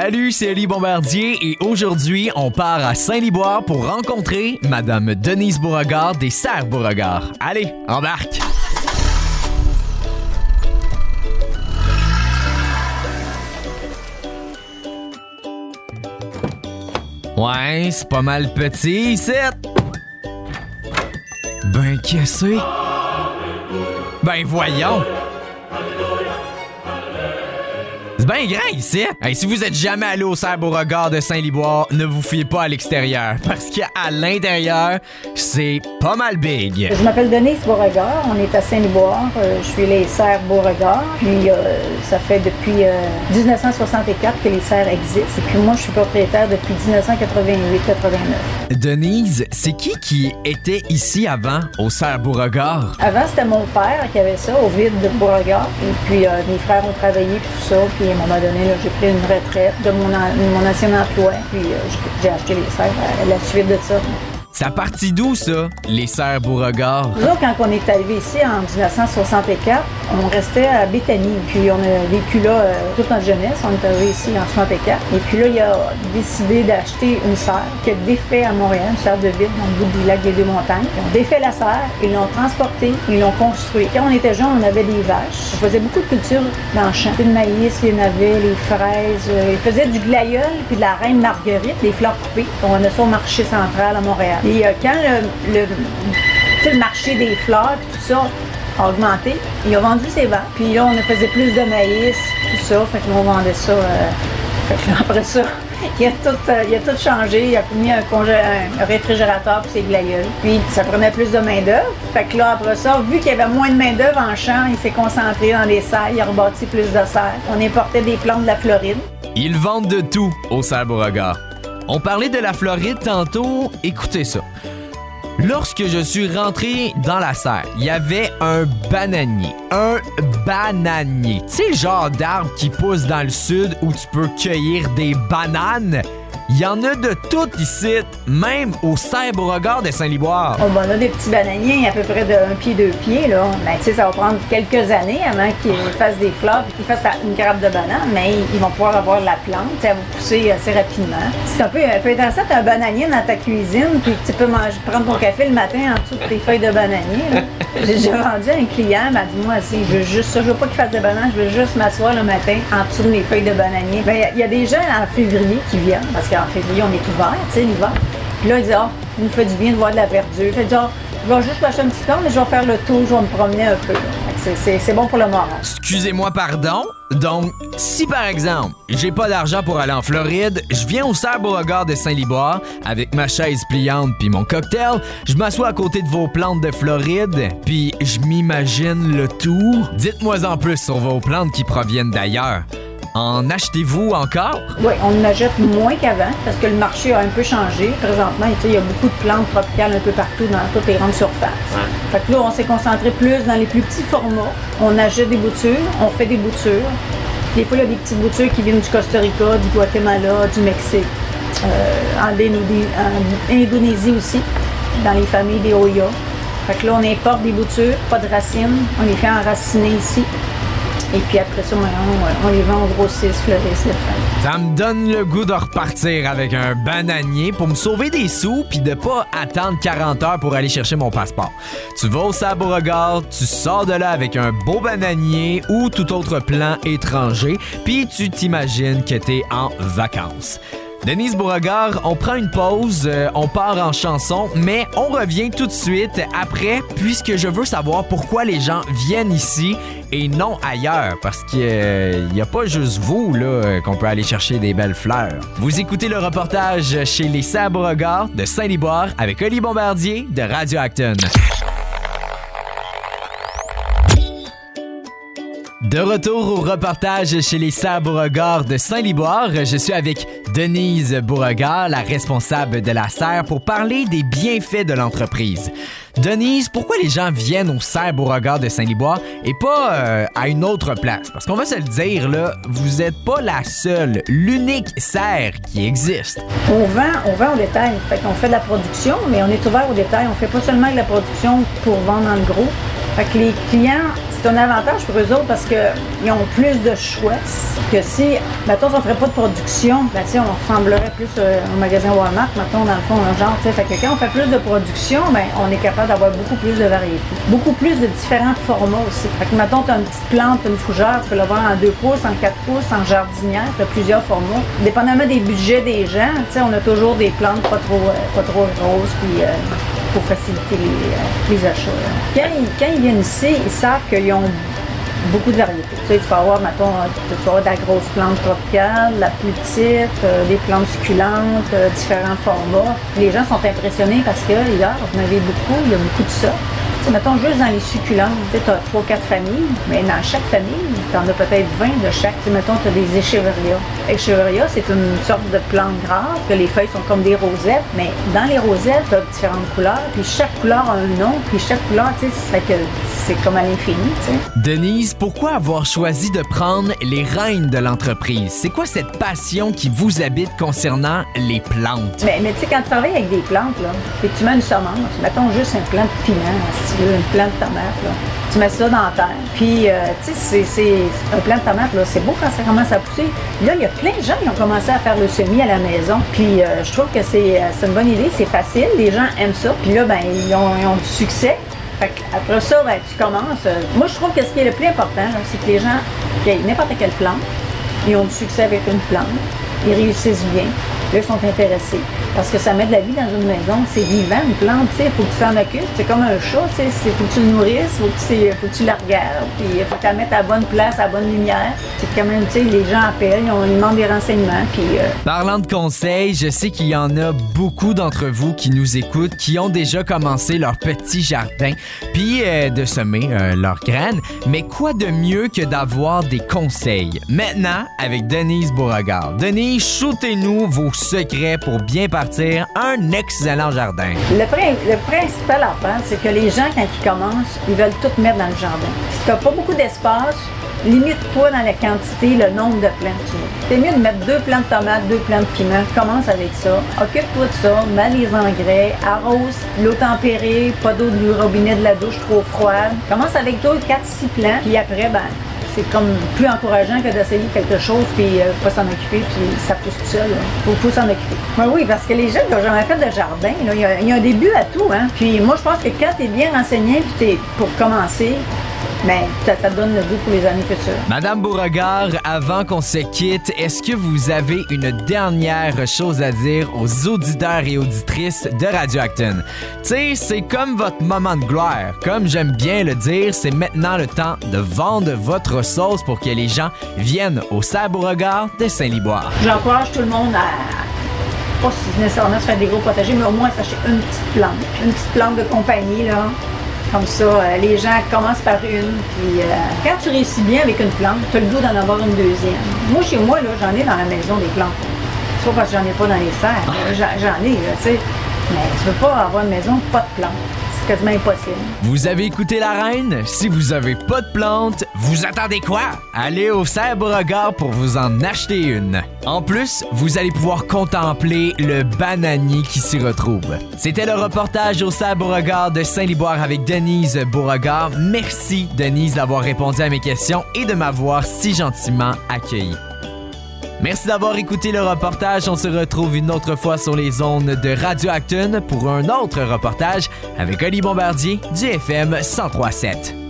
Salut, c'est Elie Bombardier et aujourd'hui, on part à Saint-Liboire pour rencontrer Madame Denise Beauregard des Serres Beauregard. Allez, embarque! Ouais, c'est pas mal petit ici. Ben, qu'est-ce que c'est? Ben, voyons! Bien grand ici. Hey, si vous êtes jamais allé au Cerf Beauregard de Saint-Liboire, ne vous fiez pas à l'extérieur parce qu'à l'intérieur, c'est pas mal big. Je m'appelle Denise Beauregard, on est à Saint-Liboire, euh, je suis les serres Beauregard, puis euh, ça fait depuis euh, 1964 que les serres existent, et puis moi je suis propriétaire depuis 1988-89. Denise, c'est qui qui était ici avant au Cerf Beauregard? Avant c'était mon père qui avait ça, au vide de Beauregard, et puis euh, mes frères ont travaillé puis tout ça, puis moment donné j'ai pris une retraite de mon, mon ancien emploi, puis euh, j'ai- acheté les serres à la suite de ça. Ça partit d'où ça, les Serres Beauregard? Nous quand on est arrivé ici en 1964, on restait à Béthanie. Puis on a vécu là euh, toute notre jeunesse. On est arrivé ici en 64. Et puis là, il a décidé d'acheter une serre qui a défait à Montréal, une serre de ville dans le bout du lac des Deux-Montagnes. Ils ont défait la serre, ils l'ont transportée, ils l'ont construite. Quand on était jeunes, on avait des vaches. On faisait beaucoup de culture dans le champ. Le maïs, les navets, les fraises. Euh, Ils faisaient du glaïeul puis de la reine marguerite, des fleurs coupées. On a ça au marché central à Montréal. Et euh, quand le, marché des fleurs puis tout ça a augmenté, il a vendu ses ventes. Puis là, on faisait plus de maïs, tout ça. Fait que là, on vendait ça. euh, fait que là, après ça, il a tout, euh, il a tout changé. Il a mis un, réfrigérateur pour ses glaïeuls. Puis ça prenait plus de main-d'œuvre. Fait que là, après ça, vu qu'il y avait moins de main-d'œuvre en champ, il s'est concentré dans les serres. Il a rebâti plus de serres. On importait des plantes de la Floride. Ils vendent de tout au Beauregard. On parlait de la Floride tantôt, écoutez ça. Lorsque je suis rentré dans la serre, il y avait un bananier. Un bananier. Tu sais, le genre d'arbre qui pousse dans le sud où tu peux cueillir des bananes? Il y en a de tout ici, même au Cerf Beauregard de Saint-Liboire. Oh, ben, on a des petits bananiers à peu près de un pied, deux pieds. Là. Ben, tu sais, ça va prendre quelques années avant qu'ils fassent des fleurs et qu'ils fassent une grappe de banane, mais ils vont pouvoir avoir la plante. Ça va pousser assez rapidement. C'est un peu, un peu intéressant, tu as un bananier dans ta cuisine, puis tu peux manger, prendre ton café le matin en dessous de tes feuilles de bananier. J'ai déjà vendu à un client, il m'a dit Moi, si, je veux juste ça, je veux pas qu'il fasse de bananes, je veux juste m'asseoir le matin en dessous de mes feuilles de bananier. Ben, il y il y, a des gens en février qui viennent, parce qu'en février, on est ouvert, tu sais, l'hiver. Puis là, il dit, ah, il nous fait du bien de voir de la verdure. Fait dit, ah, je vais juste acheter un petit temps, mais je vais faire le tour, je vais me promener un peu. C'est- bon pour le moral. Excusez-moi, pardon. Donc, si par exemple, j'ai pas d'argent pour aller en Floride, je viens au Cerf Beauregard de Saint-Liboire avec ma chaise pliante puis mon cocktail, je m'assois à côté de vos plantes de Floride, puis je m'imagine le tour. Dites-moi en plus sur vos plantes qui proviennent d'ailleurs. En achetez-vous encore? Oui, on en achète moins qu'avant parce que le marché a un peu changé. Présentement, il y a beaucoup de plantes tropicales un peu partout dans toutes les grandes surfaces. Fait que là, on s'est concentré plus dans les plus petits formats. On achète des boutures, on fait des boutures. Des fois, il y a des petites boutures qui viennent du Costa Rica, du Guatemala, du Mexique, euh, en, Indonésie, en Indonésie aussi, dans les familles des Oya. Fait que là, on importe des boutures, pas de racines. On les fait enraciner ici. Et puis après ça, on, on les vend au grossiste, fleuriste. Ça me donne le goût de repartir avec un bananier pour me sauver des sous puis de pas attendre 40 heures pour aller chercher mon passeport. Tu vas au Cerf Beauregard, tu sors de là avec un beau bananier ou tout autre plan étranger, puis tu t'imagines que t'es en vacances. Denise Beauregard, on prend une pause, euh, on part en chanson, mais on revient tout de suite après, puisque je veux savoir pourquoi les gens viennent ici et non ailleurs, parce qu'il n'y a pas juste vous là euh, qu'on peut aller chercher des belles fleurs. Vous écoutez le reportage chez les Serres Beauregard de Saint-Liboire avec Oli Bombardier de Radio Acton. De retour au reportage chez les Serres Beauregard de Saint-Liboire, je suis avec Denise Beauregard, la responsable de la serre, pour parler des bienfaits de l'entreprise. Denise, pourquoi les gens viennent au Serre Beauregard de Saint-Liboire et pas euh, à une autre place? Parce qu'on va se le dire, vous êtes pas la seule, l'unique serre qui existe. On vend, on vend au détail. Fait qu'on fait de la production, mais on est ouvert au détail. On fait pas seulement de la production pour vendre le gros. Fait que les clients c'est un avantage pour eux autres parce qu'ils ont plus de choix que si, mettons, on ne ferait pas de production, ben, on ressemblerait plus euh, au magasin Walmart, mettons, dans le fond, un genre, fait que quand on fait plus de production, ben, on est capable d'avoir beaucoup plus de variétés. Beaucoup plus de différents formats aussi. Fait que, mettons, tu as une petite plante, une fougère, tu peux l'avoir en 2 pouces, en 4 pouces, en jardinière, tu as plusieurs formats. Dépendamment des budgets des gens, on a toujours des plantes pas trop, euh, pas trop puis euh, pour faciliter les, euh, achats. Quand ils, viennent ici, ils savent qu'ils ont beaucoup de variétés. Tu, sais, tu peux avoir, mettons, tu peux avoir de la grosse plante tropicale, la plus petite, des plantes succulentes, différents formats. Les gens sont impressionnés parce que, là, vous en avez beaucoup, il y a beaucoup de ça mettons juste dans les succulentes, tu as trois, quatre familles, mais dans chaque famille, tu en as peut-être 20 de chaque. mettons, tu as des écheverias. Écheveria, c'est une sorte de plante grave, que les feuilles sont comme des rosettes, mais dans les rosettes, tu as différentes couleurs, puis chaque couleur a un nom, puis chaque couleur, tu sais, que c'est comme à l'infini, tu sais. Denise, pourquoi avoir choisi de prendre les rênes de l'entreprise? C'est quoi cette passion qui vous habite concernant les plantes? Mais, mais tu sais, quand tu travailles avec des plantes, là, tu mets une semence, mettons juste un plant de piment, une plante de tomate, là. Tu mets ça dans la terre. Puis, euh, tu sais, c'est un plant de tomate, là, c'est beau quand ça commence à pousser. Là, il y a plein de gens qui ont commencé à faire le semis à la maison. Puis, euh, je trouve que c'est une bonne idée, c'est facile, les gens aiment ça. Puis là, ben, ils ont, ils ont du succès. Après ça, ben, tu commences. Euh, moi, je trouve que ce qui est le plus important, c'est que les gens, qui n'importe quelle plante, ils ont du succès avec une plante, ils réussissent bien, ils sont intéressés. Parce que ça met de la vie dans une maison. C'est vivant, une plante, sais, faut que tu t'en occupes. C'est comme un chat, tu sais, faut que tu le nourrisses, faut faut que tu la regardes, puis il faut que tu la mettes à bonne place, à bonne lumière. C'est quand même, tu sais, les gens appellent, ils, ont, ils demandent des renseignements, puis... Euh, Parlant de conseils, je sais qu'il y en a beaucoup d'entre vous qui nous écoutent, qui ont déjà commencé leur petit jardin, puis euh, de semer euh, leurs graines. Mais quoi de mieux que d'avoir des conseils? Maintenant, avec Denise Beauregard. Denise, shootez-nous vos secrets pour bien un excellent jardin. Le, le principal affaire, c'est que les gens, quand ils commencent, ils veulent tout mettre dans le jardin. Si tu n'as pas beaucoup d'espace, limite-toi dans la quantité, le nombre de plantes que tu mets. C'est mieux de mettre deux plantes de tomates, deux plantes de piment. Commence avec ça. Occupe-toi de ça. Mets les engrais. Arrose l'eau tempérée. Pas d'eau du robinet de la douche trop froide. Commence avec toi 4-6 plants. Puis après, ben, c'est comme plus encourageant que d'essayer quelque chose puis euh, pas s'en occuper puis ça pousse tout seul. Faut, faut s'en occuper. Oui, parce que les gens qui n'ont jamais fait de jardin, il y, a un début à tout. Hein? Puis moi, je pense que quand tu es bien renseigné puis t'es pour commencer, mais ça, donne le goût pour les années futures. Madame Beauregard, avant qu'on se quitte, est-ce que vous avez une dernière chose à dire aux auditeurs et auditrices de Radio Acton? Tu sais, c'est comme votre moment de gloire. Comme j'aime bien le dire, c'est maintenant le temps de vendre votre sauce pour que les gens viennent au Serre Beauregard de Saint-Liboire. J'encourage tout le monde à pas nécessairement se faire des gros potagers, mais au moins s'acheter une petite plante. Une petite plante de compagnie, là, comme ça, euh, les gens commencent par une, puis euh, quand tu réussis bien avec une plante, tu as le goût d'en avoir une deuxième. Moi, chez moi, là, j'en ai dans la maison des plantes. C'est pas parce que j'en ai pas dans les serres, j'en ai, tu sais. Mais tu veux pas avoir une maison pas de plantes Vous avez écouté la reine? Si vous avez pas de plantes, vous attendez quoi? Allez au Serre Beauregard pour vous en acheter une. En plus, vous allez pouvoir contempler le bananier qui s'y retrouve. C'était le reportage au Serre Beauregard de Saint-Liboire avec Denise Beauregard. Merci Denise d'avoir répondu à mes questions et de m'avoir si gentiment accueilli. Merci d'avoir écouté le reportage. On se retrouve une autre fois sur les ondes de Radio Acton pour un autre reportage avec Oli Bombardier du FM 1037.